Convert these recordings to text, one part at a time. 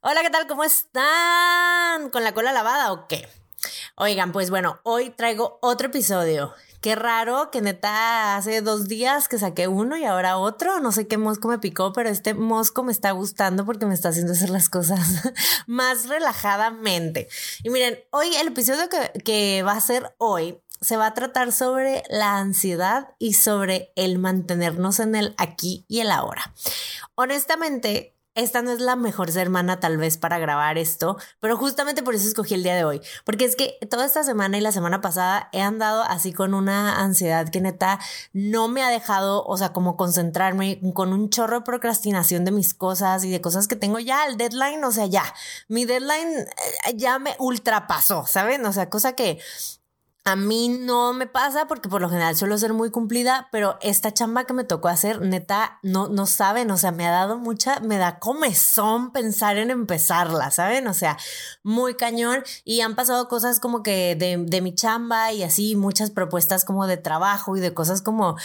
Hola, ¿qué tal? ¿Cómo están? ¿Con la cola lavada o qué? Oigan, pues bueno, hoy traigo otro episodio. Qué raro que neta hace dos días que saqué uno y ahora otro. No sé qué mosco me picó, pero este mosco me está gustando porque me está haciendo hacer las cosas más relajadamente. Y miren, hoy el episodio que, que va a ser hoy se va a tratar sobre la ansiedad y sobre el mantenernos en el aquí y el ahora. Honestamente, esta no es la mejor semana tal vez para grabar esto, pero justamente por eso escogí el día de hoy, porque es que toda esta semana y la semana pasada he andado así con una ansiedad que neta no me ha dejado, o sea, como concentrarme con un chorro de procrastinación de mis cosas y de cosas que tengo ya, el deadline, o sea, ya, mi deadline eh, ya me ultrapasó, ¿saben? O sea, cosa que a mí no me pasa porque por lo general suelo ser muy cumplida, pero esta chamba que me tocó hacer, neta, no, no saben, o sea, me ha dado mucha, me da comezón pensar en empezarla, ¿saben? O sea, muy cañón y han pasado cosas como que de, de mi chamba y así, muchas propuestas como de trabajo y de cosas como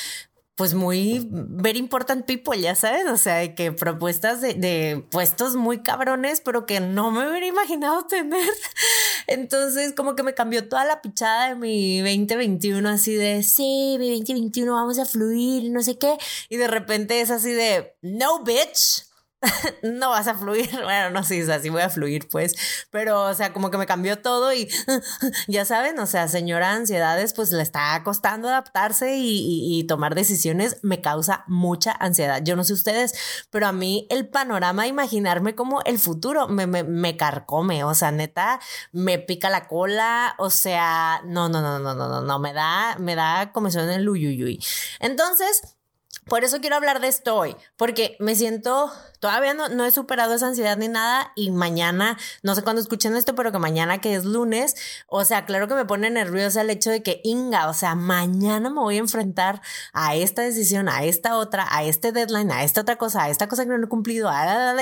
pues muy very important people, ya sabes, o sea, que propuestas de, de, puestos muy cabrones, pero que no me hubiera imaginado tener. Entonces, como que me cambió toda la pichada de mi 2021, así de, sí, mi 2021 vamos a fluir, no sé qué, y de repente es así de, no, bitch no vas a fluir. Bueno, no sé, si voy a fluir, pues. Pero, o sea, como que me cambió todo y ya saben, o sea, señora ansiedades, pues le está costando adaptarse y, tomar decisiones me causa mucha ansiedad. Yo no sé ustedes, pero a mí el panorama, imaginarme como el futuro, me, me, me carcome, o sea, neta, me pica la cola, o sea, no, no, no, no, no, no, no, me da, me da comezón en el uyuyuy. Entonces, por eso quiero hablar de esto hoy, porque me siento, todavía no, no he superado esa ansiedad ni nada y mañana, no sé cuándo escuchen esto, pero que mañana que es lunes, o sea, claro que me pone nerviosa el hecho de que, Inga, o sea, mañana me voy a enfrentar a esta decisión, a esta otra, a este deadline, a esta otra cosa, a esta cosa que no he cumplido,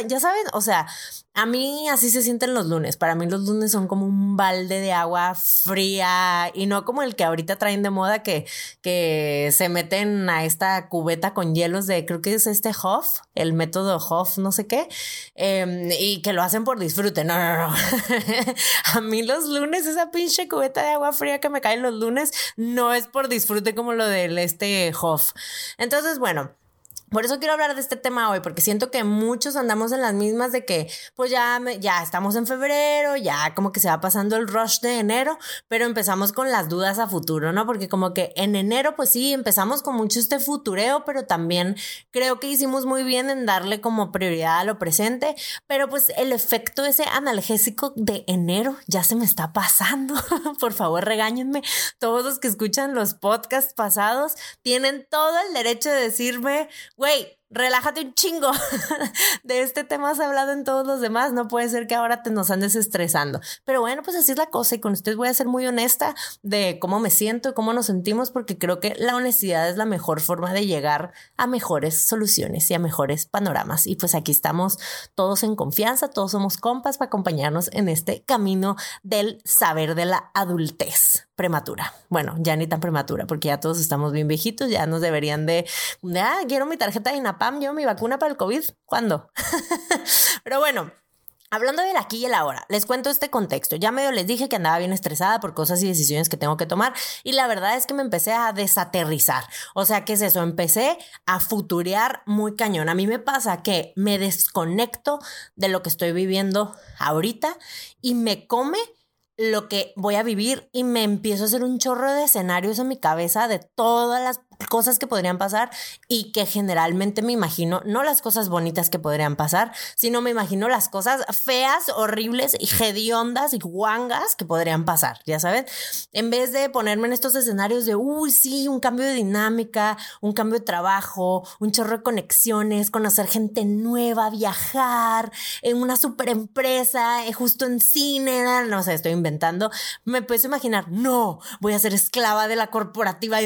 ya saben, o sea, a mí así se sienten los lunes. Para mí los lunes son como un balde de agua fría y no como el que ahorita traen de moda que, que se meten a esta cubeta con hielos de, creo que es este Hoff, el método Hoff, no sé qué, em, y que lo hacen por disfrute. No, no, no. a mí los lunes, esa pinche cubeta de agua fría que me cae los lunes, no es por disfrute como lo del este Hoff. Entonces, bueno. Por eso quiero hablar de este tema hoy, porque siento que muchos andamos en las mismas de que, pues ya, ya estamos en febrero, ya como que se va pasando el rush de enero, pero empezamos con las dudas a futuro, ¿no? Porque como que en enero, pues sí, empezamos con mucho este futureo, pero también creo que hicimos muy bien en darle como prioridad a lo presente, pero pues el efecto ese analgésico de enero ya se me está pasando. Por favor, regáñenme. Todos los que escuchan los podcasts pasados tienen todo el derecho de decirme, güey, relájate un chingo. de este tema has hablado en todos los demás. No puede ser que ahora te nos andes estresando. Pero bueno, pues así es la cosa. Y con ustedes voy a ser muy honesta de cómo me siento y cómo nos sentimos, porque creo que la honestidad es la mejor forma de llegar a mejores soluciones y a mejores panoramas. Y pues aquí estamos todos en confianza, todos somos compas para acompañarnos en este camino del saber de la adultez prematura. Bueno, ya ni tan prematura, porque ya todos estamos bien viejitos, ya nos deberían de, ah, quiero mi tarjeta de INAPAM, yo mi vacuna para el COVID, ¿cuándo? Pero bueno, Hablando del aquí y el ahora, les cuento este contexto. Ya medio les dije que andaba bien estresada por cosas y decisiones que tengo que tomar y la verdad es que me empecé a desaterrizar. O sea, ¿qué es eso? Empecé a futurear muy cañón. A mí me pasa que me desconecto de lo que estoy viviendo ahorita y me come lo que voy a vivir y me empiezo a hacer un chorro de escenarios en mi cabeza de todas las cosas que podrían pasar y que generalmente me imagino, no las cosas bonitas que podrían pasar, sino me imagino las cosas feas, horribles y hediondas y guangas que podrían pasar, ya sabes, en vez de ponerme en estos escenarios de, uy, sí, un cambio de dinámica, un cambio de trabajo, un chorro de conexiones, conocer gente nueva, viajar, en una super empresa, eh, justo en cine, no sé, estoy inventando, me puedo imaginar, no, voy a ser esclava de la corporativa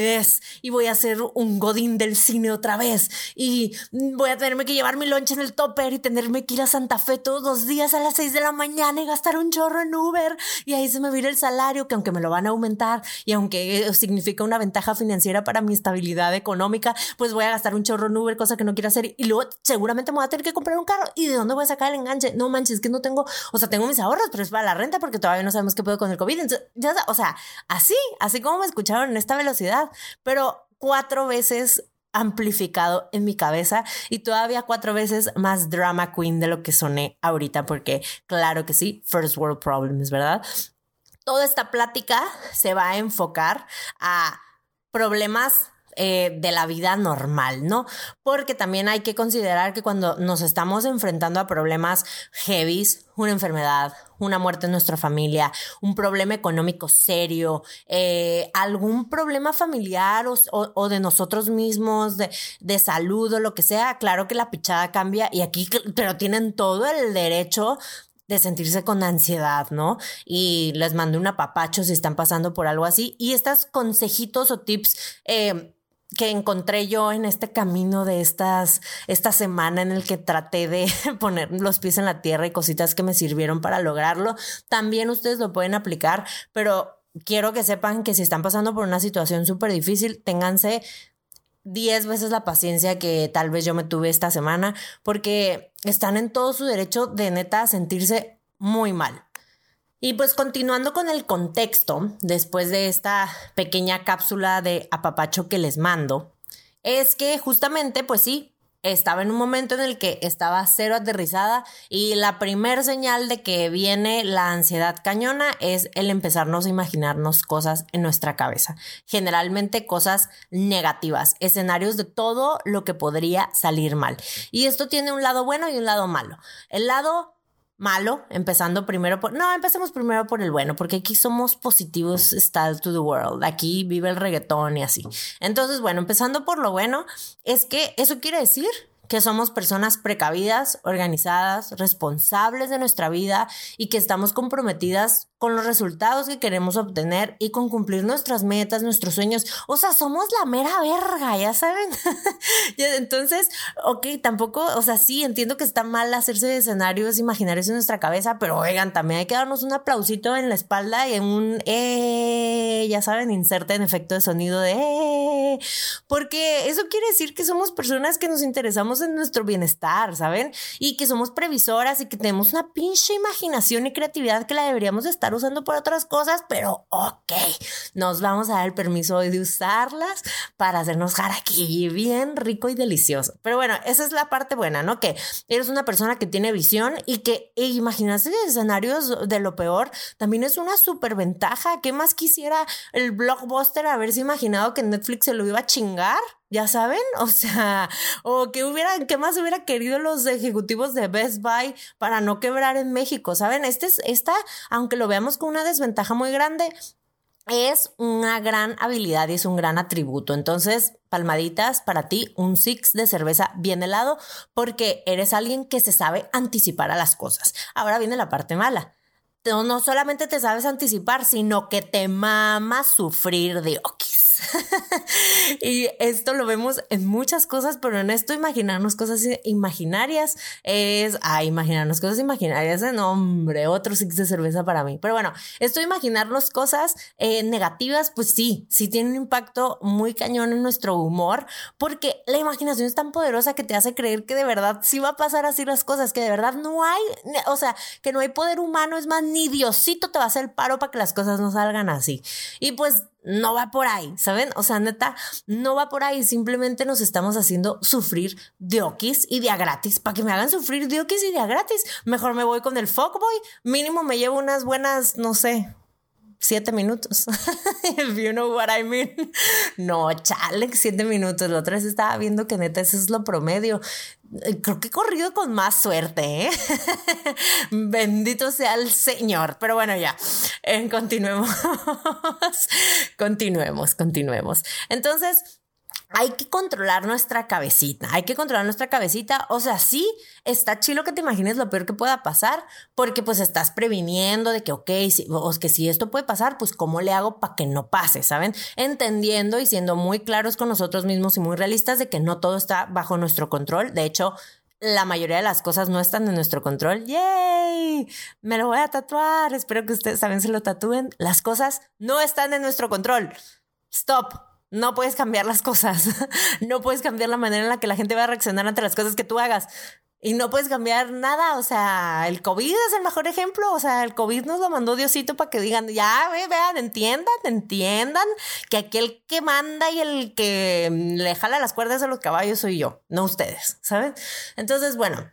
y voy a ser ser un godín del cine otra vez. Y voy a tenerme que llevar mi lonche en el topper y tenerme que ir a Santa Fe todos los días a las 6 de la mañana y gastar un chorro en Uber. Y ahí se me vira el salario que aunque me lo van a aumentar y aunque significa una ventaja financiera para mi estabilidad económica, pues voy a gastar un chorro en Uber, cosa que no quiero hacer. Y luego seguramente me voy a tener que comprar un carro. Y de dónde voy a sacar el enganche. No manches, que no tengo, o sea, tengo mis ahorros, pero es para la renta porque todavía no sabemos qué puedo con el COVID. Entonces, ya, o sea, así, así como me escucharon en esta velocidad, pero cuatro veces amplificado en mi cabeza y todavía cuatro veces más drama queen de lo que soné ahorita, porque claro que sí, first world problems, ¿verdad? Toda esta plática se va a enfocar a problemas eh, de la vida normal, ¿no? Porque también hay que considerar que cuando nos estamos enfrentando a problemas heavies, una enfermedad, una muerte en nuestra familia, un problema económico serio, eh, algún problema familiar o, de nosotros mismos, de, de, salud o lo que sea, claro que la pichada cambia y aquí, pero tienen todo el derecho de sentirse con ansiedad, ¿no? Y les mando un apapacho si están pasando por algo así. Y estos consejitos o tips eh, que encontré yo en este camino de estas, esta semana en el que traté de poner los pies en la tierra y cositas que me sirvieron para lograrlo. También ustedes lo pueden aplicar, pero quiero que sepan que si están pasando por una situación súper difícil, ténganse 10 veces la paciencia que tal vez yo me tuve esta semana, porque están en todo su derecho de neta sentirse muy mal. Y pues continuando con el contexto, después de esta pequeña cápsula de apapacho que les mando, es que justamente, pues sí, estaba en un momento en el que estaba cero aterrizada y la primer señal de que viene la ansiedad cañona es el empezarnos a imaginarnos cosas en nuestra cabeza, generalmente cosas negativas, escenarios de todo lo que podría salir mal. Y esto tiene un lado bueno y un lado malo. El lado malo, empezando primero por... No, empecemos primero por el bueno, porque aquí somos positivos style to the world. Aquí vive el reggaetón y así. Entonces, bueno, empezando por lo bueno, es que eso quiere decir que somos personas precavidas, organizadas, responsables de nuestra vida y que estamos comprometidas con los resultados que queremos obtener y con cumplir nuestras metas, nuestros sueños. O sea, somos la mera verga, ya saben. Entonces, ok, tampoco, o sea, sí, entiendo que está mal hacerse escenarios imaginarios en nuestra cabeza, pero oigan, también hay que darnos un aplausito en la espalda y en un, eh, ya saben, inserta en efecto de sonido de, eh, porque eso quiere decir que somos personas que nos interesamos en nuestro bienestar, ¿saben? Y que somos previsoras y que tenemos una pinche imaginación y creatividad que la deberíamos estar usando por otras cosas, pero ok, nos vamos a dar el permiso de usarlas para hacernos aquí bien rico y delicioso. Pero bueno, esa es la parte buena, ¿no? Que eres una persona que tiene visión y que e imaginarse escenarios de lo peor también es una súper ventaja. ¿Qué más quisiera el blockbuster haberse imaginado que Netflix se lo iba a chingar? Ya saben, o sea, o que hubieran, ¿qué más hubiera querido los ejecutivos de Best Buy para no quebrar en México? ¿Saben? Este es, esta, aunque lo veamos con una desventaja muy grande, es una gran habilidad y es un gran atributo. Entonces, palmaditas para ti, un six de cerveza bien helado, porque eres alguien que se sabe anticipar a las cosas. Ahora viene la parte mala. No, no solamente te sabes anticipar, sino que te mama sufrir de y esto lo vemos en muchas cosas, pero en esto imaginarnos cosas imaginarias es, ah, imaginarnos cosas imaginarias, de nombre, otro six de cerveza para mí. Pero bueno, esto imaginarnos cosas eh, negativas, pues sí, sí tiene un impacto muy cañón en nuestro humor, porque la imaginación es tan poderosa que te hace creer que de verdad sí va a pasar así las cosas, que de verdad no hay, o sea, que no hay poder humano, es más, ni Diosito te va a hacer el paro para que las cosas no salgan así. Y pues no va por ahí, ¿saben? O sea, neta, no va por ahí. Simplemente nos estamos haciendo sufrir de okis y de a gratis. Para que me hagan sufrir de okis y de a gratis, mejor me voy con el fuckboy. Mínimo me llevo unas buenas, no sé, siete minutos. If you know what I mean. No, chale, siete minutos. La otra vez estaba viendo que neta eso es lo promedio. Eh, creo que he corrido con más suerte, ¿eh? Bendito sea el Señor. Pero bueno, ya, eh, continuemos. continuemos, continuemos. Entonces, hay que controlar nuestra cabecita, hay que controlar nuestra cabecita, o sea, sí, está chido que te imagines lo peor que pueda pasar, porque pues estás previniendo de que, ok, si, que si esto puede pasar, pues cómo le hago para que no pase, ¿saben? Entendiendo y siendo muy claros con nosotros mismos y muy realistas de que no todo está bajo nuestro control, de hecho, la mayoría de las cosas no están en nuestro control. ¡Yay! Me lo voy a tatuar. Espero que ustedes también se lo tatúen. Las cosas no están en nuestro control. Stop. No puedes cambiar las cosas. no puedes cambiar la manera en la que la gente va a reaccionar ante las cosas que tú hagas. Y no puedes cambiar nada. O sea, el COVID es el mejor ejemplo. O sea, el COVID nos lo mandó Diosito para que digan, ya, vean, entiendan, entiendan que aquel que manda y el que le jala las cuerdas a los caballos soy yo, no ustedes, ¿saben? Entonces, bueno,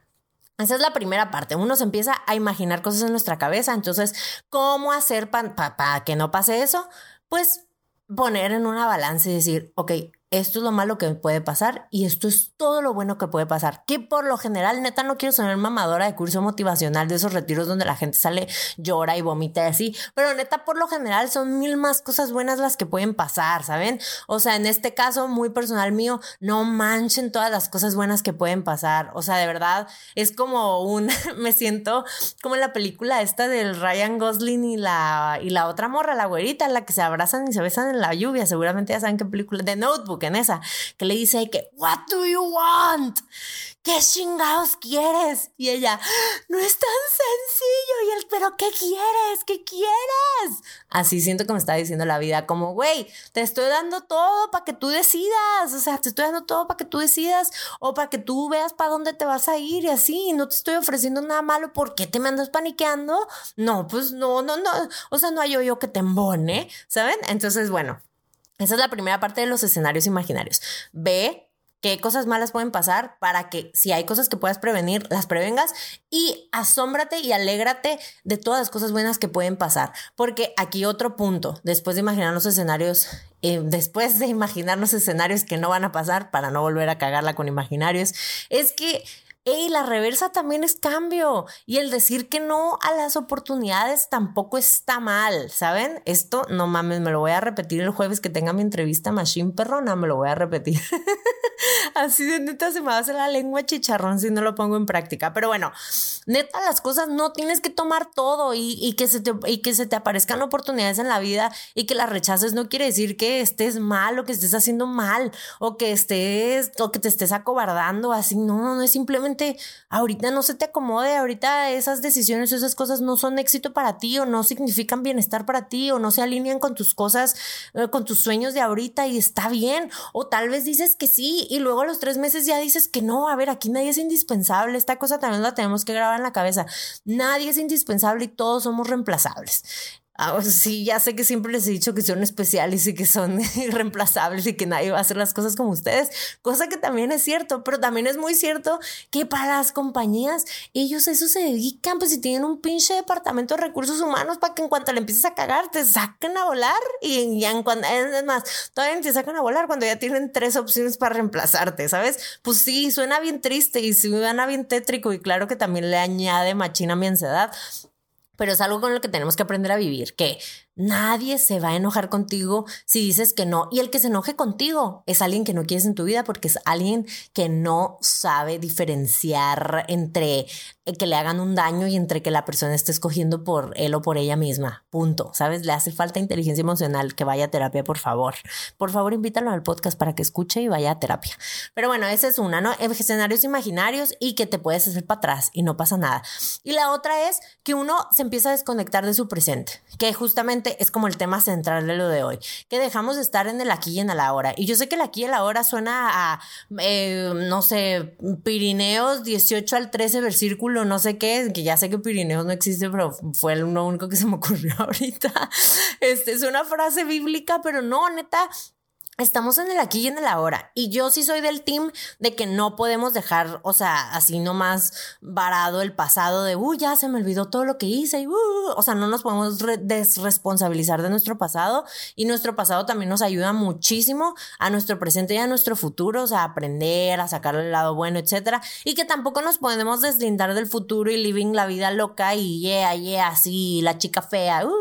esa es la primera parte. Uno se empieza a imaginar cosas en nuestra cabeza. Entonces, ¿cómo hacer para que no pase eso? Pues poner en una balanza y decir, ok, esto es lo malo que puede pasar y esto es todo lo bueno que puede pasar. Que por lo general, neta, no quiero sonar mamadora de curso motivacional de esos retiros donde la gente sale, llora y vomita y así, pero neta, por lo general son mil más cosas buenas las que pueden pasar, ¿saben? O sea, en este caso muy personal mío, no manchen todas las cosas buenas que pueden pasar. O sea, de verdad, es como un, me siento como en la película esta del Ryan Gosling y la, y la otra morra, la güerita, la que se abrazan y se besan en la lluvia. Seguramente ya saben qué película, de Notebook en esa, que le dice que, what do you want? ¿Qué chingados quieres? Y ella, no es tan sencillo. Y él, pero ¿qué quieres? ¿Qué quieres? Así siento que me está diciendo la vida, como, güey, te estoy dando todo para que tú decidas. O sea, te estoy dando todo para que tú decidas o para que tú veas para dónde te vas a ir y así. No te estoy ofreciendo nada malo. ¿Por qué te me andas paniqueando? No, pues no, no, no. O sea, no hay yo que te embone, ¿saben? Entonces, bueno, esa es la primera parte de los escenarios imaginarios. Ve qué cosas malas pueden pasar para que si hay cosas que puedas prevenir, las prevengas y asómbrate y alégrate de todas las cosas buenas que pueden pasar. Porque aquí otro punto, después de imaginar los escenarios, eh, después de imaginarnos escenarios que no van a pasar para no volver a cagarla con imaginarios, es que ¡Ey! La reversa también es cambio. Y el decir que no a las oportunidades tampoco está mal, ¿saben? Esto, no mames, me lo voy a repetir el jueves que tenga mi entrevista Machine Perrona, me lo voy a repetir. Así de neta se me va a hacer la lengua chicharrón si no lo pongo en práctica. Pero bueno, neta, las cosas no tienes que tomar todo y, que, se te, y que se te aparezcan oportunidades en la vida y que las rechaces no quiere decir que estés mal o que estés haciendo mal o que estés o que te estés acobardando así. No, no, no es simplemente ahorita no se te acomode, ahorita esas decisiones o esas cosas no son éxito para ti o no significan bienestar para ti o no se alinean con tus cosas, eh, con tus sueños de ahorita y está bien. O tal vez dices que sí y luego a los tres meses ya dices que no, a ver, aquí nadie es indispensable, esta cosa también la tenemos que grabar en la cabeza. Nadie es indispensable y todos somos reemplazables. Ah, sí, ya sé que siempre les he dicho que son especiales y que son irreemplazables y que nadie va a hacer las cosas como ustedes, cosa que también es cierto, pero también es muy cierto que para las compañías, ellos eso se dedican, pues si tienen un pinche departamento de recursos humanos para que en cuanto le empieces a cagar, te saquen a volar y ya en cuanto, es más, todavía te sacan a volar cuando ya tienen tres opciones para reemplazarte, ¿sabes? Pues sí, suena bien triste y suena bien tétrico y claro que también le añade machina a mi ansiedad, pero es algo con lo que tenemos que aprender a vivir, que Nadie se va a enojar contigo si dices que no. Y el que se enoje contigo es alguien que no quieres en tu vida porque es alguien que no sabe diferenciar entre que le hagan un daño y entre que la persona esté escogiendo por él o por ella misma. Punto. ¿Sabes? Le hace falta inteligencia emocional. Que vaya a terapia, por favor. Por favor, invítalo al podcast para que escuche y vaya a terapia. Pero bueno, esa es una, ¿no? Escenarios imaginarios y que te puedes hacer para atrás y no pasa nada. Y la otra es que uno se empieza a desconectar de su presente, que justamente es como el tema central de lo de hoy, que dejamos de estar en el aquí y en el ahora. Y yo sé que el aquí y el ahora suena a, eh, no sé, Pirineos 18 al 13 versículo, no sé qué, que ya sé que Pirineos no existe, pero fue lo único que se me ocurrió ahorita. Este es una frase bíblica, pero no, neta, Estamos en el aquí y en el ahora. Y yo sí soy del team de que no podemos dejar, o sea, así nomás varado el pasado de, uy, ya se me olvidó todo lo que hice y, uh, o sea, no nos podemos desresponsabilizar de nuestro pasado. Y nuestro pasado también nos ayuda muchísimo a nuestro presente y a nuestro futuro, o sea, a aprender, a sacar el lado bueno, etcétera. Y que tampoco nos podemos deslindar del futuro y living la vida loca y yeah, yeah, así, la chica fea, uh,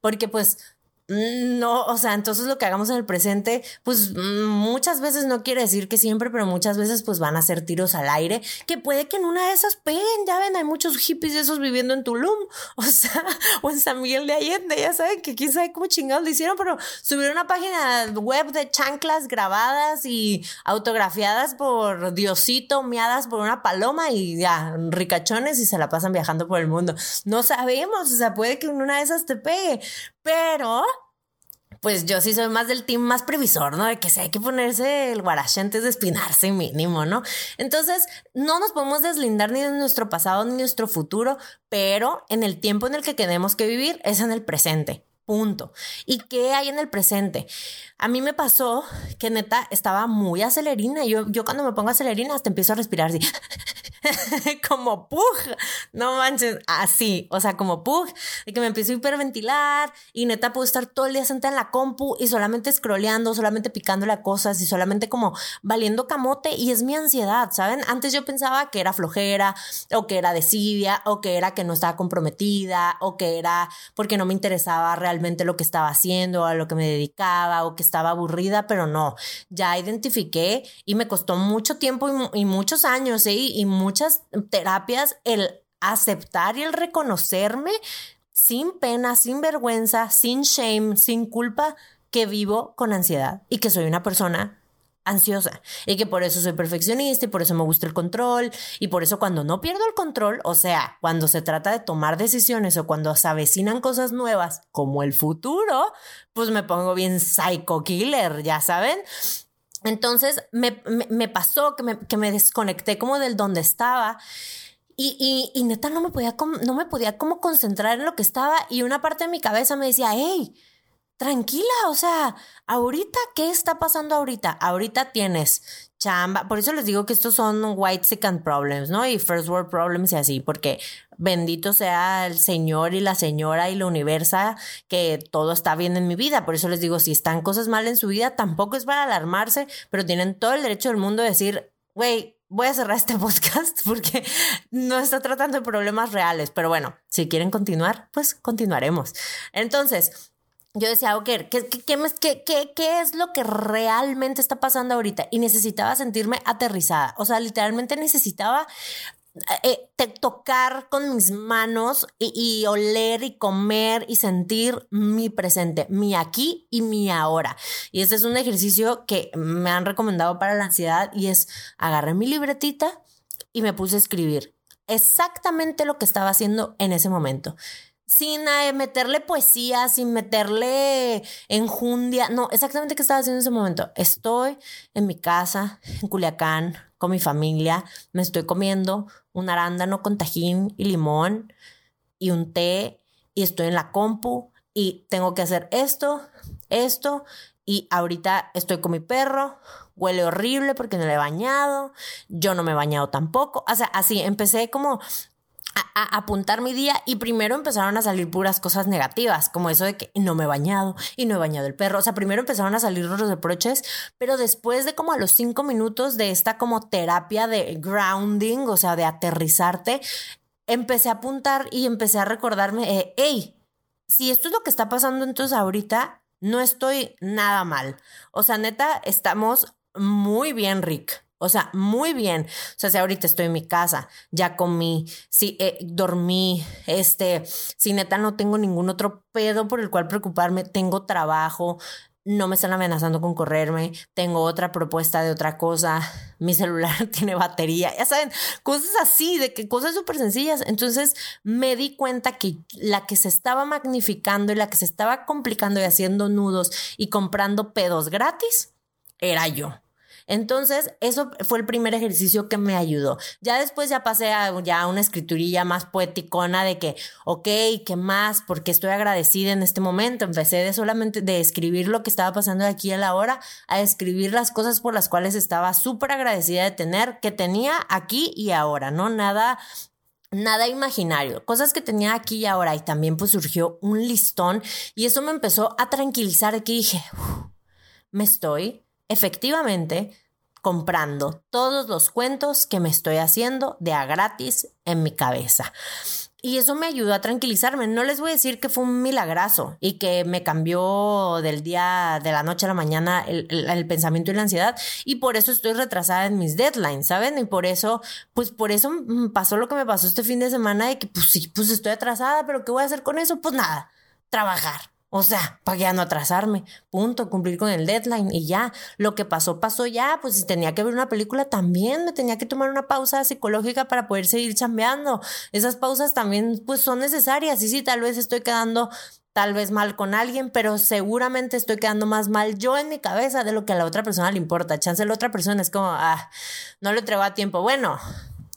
porque pues no, o sea, entonces lo que hagamos en el presente, pues mm, muchas veces no quiere decir que siempre, pero muchas veces pues van a ser tiros al aire, que puede que en una de esas peguen, ya ven, hay muchos hippies de esos viviendo en Tulum, o sea, o en San Miguel de Allende, ya saben que quién sabe cómo chingados lo hicieron, pero subieron una página web de chanclas grabadas y autografiadas por Diosito, miadas por una paloma y ya, ricachones y se la pasan viajando por el mundo. No sabemos, o sea, puede que en una de esas te pegue, pero pues yo sí soy más del team más previsor, ¿no? De que si hay que ponerse el guarache antes de espinarse mínimo, ¿no? Entonces, no nos podemos deslindar ni de nuestro pasado ni de nuestro futuro, pero en el tiempo en el que tenemos que vivir es en el presente. Punto. ¿Y qué hay en el presente? A mí me pasó que neta estaba muy acelerina. Yo, yo cuando me pongo acelerina hasta empiezo a respirar así. como pug, no manches, así, o sea, como pug, de que me empiezo a hiperventilar y neta puedo estar todo el día sentada en la compu y solamente scrolleando, solamente picándole a cosas y solamente como valiendo camote y es mi ansiedad, ¿saben? Antes yo pensaba que era flojera o que era desidia o que era que no estaba comprometida o que era porque no me interesaba realmente lo que estaba haciendo a lo que me dedicaba o que estaba aburrida, pero no, ya identifiqué y me costó mucho tiempo y, muchos años ¿eh? y muchas terapias el aceptar y el reconocerme sin pena, sin vergüenza, sin shame, sin culpa, que vivo con ansiedad y que soy una persona ansiosa y que por eso soy perfeccionista y por eso me gusta el control y por eso cuando no pierdo el control, o sea, cuando se trata de tomar decisiones o cuando se avecinan cosas nuevas como el futuro, pues me pongo bien psycho killer, ya saben. Entonces me, pasó que me, que me, desconecté como del donde estaba y, y, y, neta no me, podía, no me podía como concentrar en lo que estaba y una parte de mi cabeza me decía, hey, tranquila, o sea, ahorita, ¿qué está pasando ahorita? Ahorita tienes chamba, por eso les digo que estos son white second problems, ¿no? Y first world problems y así, porque bendito sea el Señor y la Señora y la universa que todo está bien en mi vida. Por eso les digo, si están cosas mal en su vida, tampoco es para alarmarse, pero tienen todo el derecho del mundo de decir, güey, voy a cerrar este podcast porque no está tratando de problemas reales. Pero bueno, si quieren continuar, pues continuaremos. Entonces, yo decía, ok, ¿qué, qué, qué, qué, es lo que realmente está pasando ahorita? Y necesitaba sentirme aterrizada. O sea, literalmente necesitaba eh, tocar con mis manos y, y, oler y comer y sentir mi presente, mi aquí y mi ahora. Y este es un ejercicio que me han recomendado para la ansiedad y es agarré mi libretita y me puse a escribir exactamente lo que estaba haciendo en ese momento sin eh, meterle poesía, sin meterle enjundia. No, exactamente qué estaba haciendo en ese momento. Estoy en mi casa, en Culiacán, con mi familia. Me estoy comiendo un arándano con tajín y limón y un té. Y estoy en la compu y tengo que hacer esto, esto. Y ahorita estoy con mi perro. Huele horrible porque no le he bañado. Yo no me he bañado tampoco. O sea, así empecé como a, apuntar mi día y primero empezaron a salir puras cosas negativas, como eso de que no me he bañado y no he bañado el perro. O sea, primero empezaron a salir los reproches, pero después de como a los cinco minutos de esta como terapia de grounding, o sea, de aterrizarte, empecé a apuntar y empecé a recordarme, eh, hey, si esto es lo que está pasando entonces ahorita, no estoy nada mal. O sea, neta, estamos muy bien, Rick. O sea, muy bien. O sea, si ahorita estoy en mi casa, ya comí, si eh, dormí, este, si neta no tengo ningún otro pedo por el cual preocuparme, tengo trabajo, no me están amenazando con correrme, tengo otra propuesta de otra cosa, mi celular tiene batería, ya saben, cosas así, de que cosas súper sencillas. Entonces me di cuenta que la que se estaba magnificando y la que se estaba complicando y haciendo nudos y comprando pedos gratis era yo. Entonces, eso fue el primer ejercicio que me ayudó. Ya después ya pasé a ya una escriturilla más poeticona de que, ok, ¿qué más? Porque estoy agradecida en este momento. Empecé de solamente de escribir lo que estaba pasando de aquí a la hora, a escribir las cosas por las cuales estaba súper agradecida de tener, que tenía aquí y ahora, ¿no? Nada nada imaginario, cosas que tenía aquí y ahora y también pues surgió un listón y eso me empezó a tranquilizar que dije, me estoy efectivamente comprando todos los cuentos que me estoy haciendo de a gratis en mi cabeza. y eso me ayudó a tranquilizarme. No les voy a decir que fue un milagrazo y que me cambió del día, de la noche a la mañana el, el, pensamiento y la ansiedad. Y por eso estoy retrasada en mis deadlines, ¿saben? Y por eso, pues por eso pasó lo que me pasó este fin de semana de que, pues sí, pues estoy atrasada, pero ¿qué voy a hacer con eso? Pues nada, trabajar. O sea, para ya no atrasarme, punto, cumplir con el deadline y ya. Lo que pasó, pasó ya. Pues si tenía que ver una película, también me tenía que tomar una pausa psicológica para poder seguir chambeando. Esas pausas también, pues son necesarias. Y sí, tal vez estoy quedando tal vez mal con alguien, pero seguramente estoy quedando más mal yo en mi cabeza de lo que a la otra persona le importa. Chance la otra persona es como, ah, no lo entrego a tiempo. Bueno,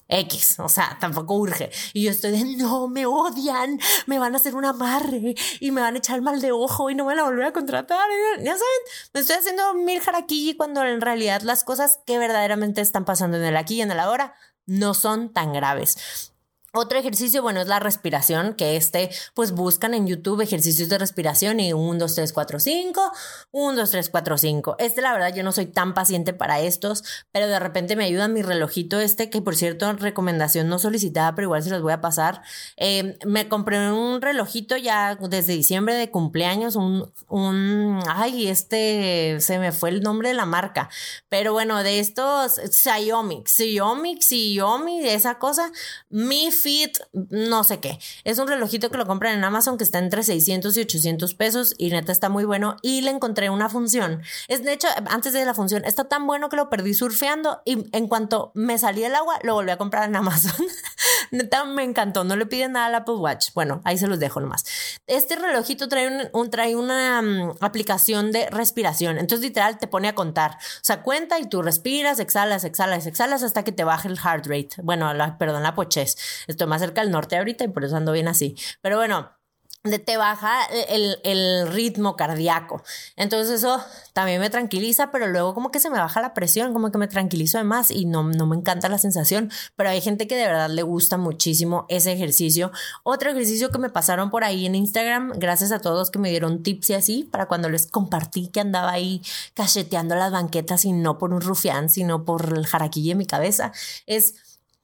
X, o sea, tampoco urge. Y yo estoy de, no, me odian, me van a hacer un amarre y me van a echar mal de ojo y no me van a volver a contratar. Ya saben, me estoy haciendo mil jaraquilli cuando en realidad las cosas que verdaderamente están pasando en el aquí y en el ahora no son tan graves. Otro ejercicio, bueno, es la respiración, que este, pues buscan en YouTube ejercicios de respiración y 1, 2, 3, 4, 5, 1, 2, 3, 4, 5. Este, la verdad, yo no soy tan paciente para estos, pero de repente me ayuda mi relojito este, que por cierto, recomendación no solicitada, pero igual se los voy a pasar. Eh, me compré un relojito ya desde diciembre de cumpleaños, un, un, ay, este, se me fue el nombre de la marca, pero bueno, de estos, Xiaomi, Xiaomi, Xiaomi, esa cosa, mi Fit, no sé qué. Es un relojito que lo compran en Amazon que está entre 600 y 800 pesos y neta está muy bueno. Y le encontré una función. Es de hecho, antes de la función, está tan bueno que lo perdí surfeando y en cuanto me salí del agua, lo volví a comprar en Amazon. me encantó. No le piden nada al Apple Watch. Bueno, ahí se los dejo nomás. Este relojito trae, un, trae una mm, aplicación de respiración. Entonces, literal, te pone a contar. O sea, cuenta y tú respiras, exhalas, exhalas, exhalas hasta que te baje el heart rate. Bueno, la, perdón, la pochez. Estoy más cerca del norte ahorita y por eso ando bien así. Pero bueno, te baja el, ritmo cardíaco. Entonces eso también me tranquiliza, pero luego como que se me baja la presión, como que me tranquilizo de más y no, no me encanta la sensación, pero hay gente que de verdad le gusta muchísimo ese ejercicio. Otro ejercicio que me pasaron por ahí en Instagram, gracias a todos que me dieron tips y así, para cuando les compartí que andaba ahí cacheteando las banquetas y no por un rufián, sino por el jaraquillo en mi cabeza, es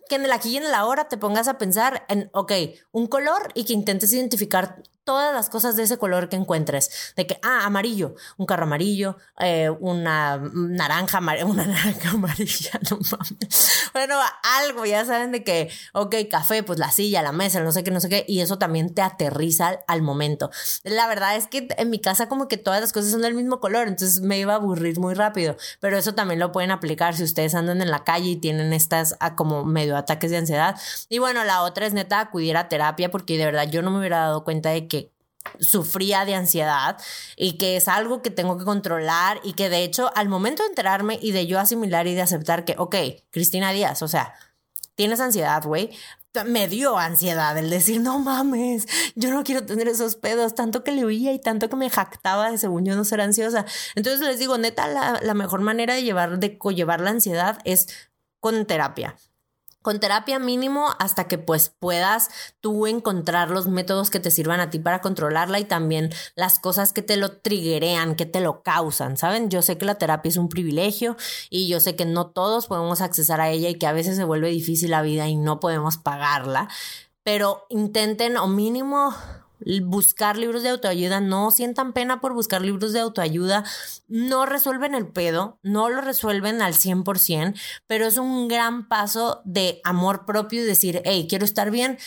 que en el aquí y en el ahora te pongas a pensar en, ok, un color y que intentes identificar todas las cosas de ese color que encuentres. De que, ah, amarillo, un carro amarillo, eh, una naranja, una naranja amarilla, no mames. Bueno, algo, ya saben de que, ok, café, pues la silla, la mesa, no sé qué, no sé qué, y eso también te aterriza al, momento. La verdad es que en mi casa como que todas las cosas son del mismo color, entonces me iba a aburrir muy rápido, pero eso también lo pueden aplicar si ustedes andan en la calle y tienen estas ah, como medio ataques de ansiedad. Y bueno, la otra es neta acudir a terapia porque de verdad yo no me hubiera dado cuenta de que sufría de ansiedad y que es algo que tengo que controlar y que de hecho al momento de enterarme y de yo asimilar y de aceptar que, ok, Cristina Díaz, o sea, tienes ansiedad, güey, me dio ansiedad el decir, no mames, yo no quiero tener esos pedos, tanto que le oía y tanto que me jactaba de según yo no ser ansiosa. Entonces les digo, neta, la, la mejor manera de llevar, de llevar la ansiedad es con terapia con terapia mínimo hasta que pues puedas tú encontrar los métodos que te sirvan a ti para controlarla y también las cosas que te lo triguerean, que te lo causan, ¿saben? Yo sé que la terapia es un privilegio y yo sé que no todos podemos accesar a ella y que a veces se vuelve difícil la vida y no podemos pagarla, pero intenten o mínimo buscar libros de autoayuda, no sientan pena por buscar libros de autoayuda, no resuelven el pedo, no lo resuelven al 100%, pero es un gran paso de amor propio y decir, hey, quiero estar bien,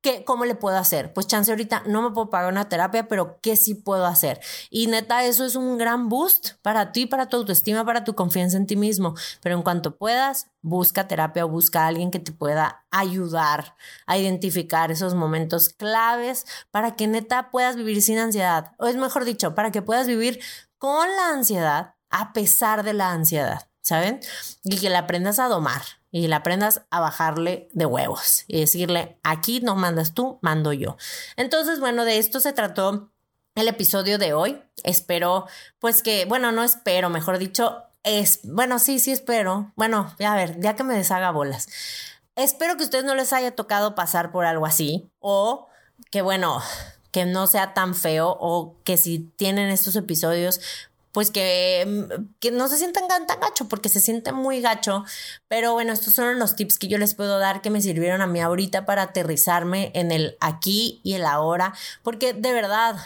¿Qué, ¿Cómo le puedo hacer? Pues chance ahorita no me puedo pagar una terapia, pero ¿qué sí puedo hacer? Y neta, eso es un gran boost para ti, para tu autoestima, para tu confianza en ti mismo. Pero en cuanto puedas, busca terapia o busca a alguien que te pueda ayudar a identificar esos momentos claves para que neta puedas vivir sin ansiedad. O es mejor dicho, para que puedas vivir con la ansiedad a pesar de la ansiedad, ¿saben? Y que la aprendas a domar y le aprendas a bajarle de huevos y decirle, aquí no mandas tú, mando yo. Entonces, bueno, de esto se trató el episodio de hoy. Espero, pues que, bueno, no espero, mejor dicho, es, bueno, sí, sí espero. Bueno, ya a ver, ya que me deshaga bolas. Espero que a ustedes no les haya tocado pasar por algo así o que, bueno, que no sea tan feo o que si tienen estos episodios pues que, que no se sientan tan gacho, porque se siente muy gacho. Pero bueno, estos son los tips que yo les puedo dar que me sirvieron a mí ahorita para aterrizarme en el aquí y el ahora, porque de verdad,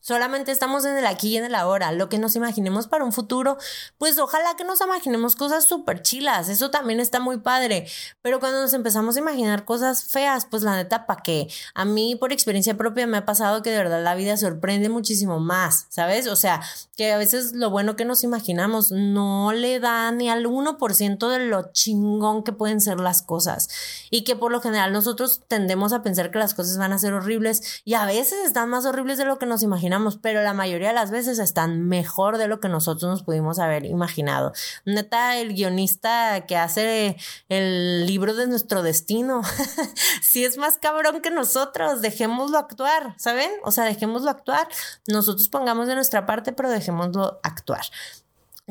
Solamente estamos en el aquí y en el ahora. Lo que nos imaginemos para un futuro, pues ojalá que nos imaginemos cosas súper chilas. Eso también está muy padre. Pero cuando nos empezamos a imaginar cosas feas, pues la neta, ¿para qué? A mí, por experiencia propia, me ha pasado que de verdad la vida sorprende muchísimo más, ¿sabes? O sea, que a veces lo bueno que nos imaginamos no le da ni al 1% de lo chingón que pueden ser las cosas. Y que por lo general nosotros tendemos a pensar que las cosas van a ser horribles y a veces están más horribles de lo que nos imaginamos pero la mayoría de las veces están mejor de lo que nosotros nos pudimos haber imaginado. Neta, el guionista que hace el libro de nuestro destino, si es más cabrón que nosotros, dejémoslo actuar, ¿saben? O sea, dejémoslo actuar. Nosotros pongamos de nuestra parte, pero dejémoslo actuar.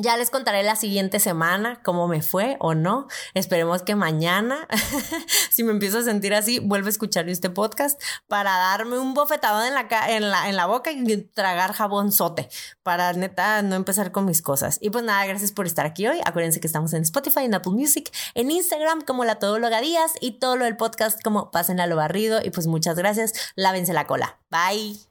Ya les contaré la siguiente semana cómo me fue o no. Esperemos que mañana, si me empiezo a sentir así, vuelva a escuchar este podcast para darme un bofetado en la, en la, en la boca y tragar jabón sote para neta no empezar con mis cosas. Y pues nada, gracias por estar aquí hoy. Acuérdense que estamos en Spotify, en Apple Music, en Instagram como la Todóloga Díaz y todo lo del podcast como Pásenla lo barrido. Y pues muchas gracias. Lávense la cola. Bye.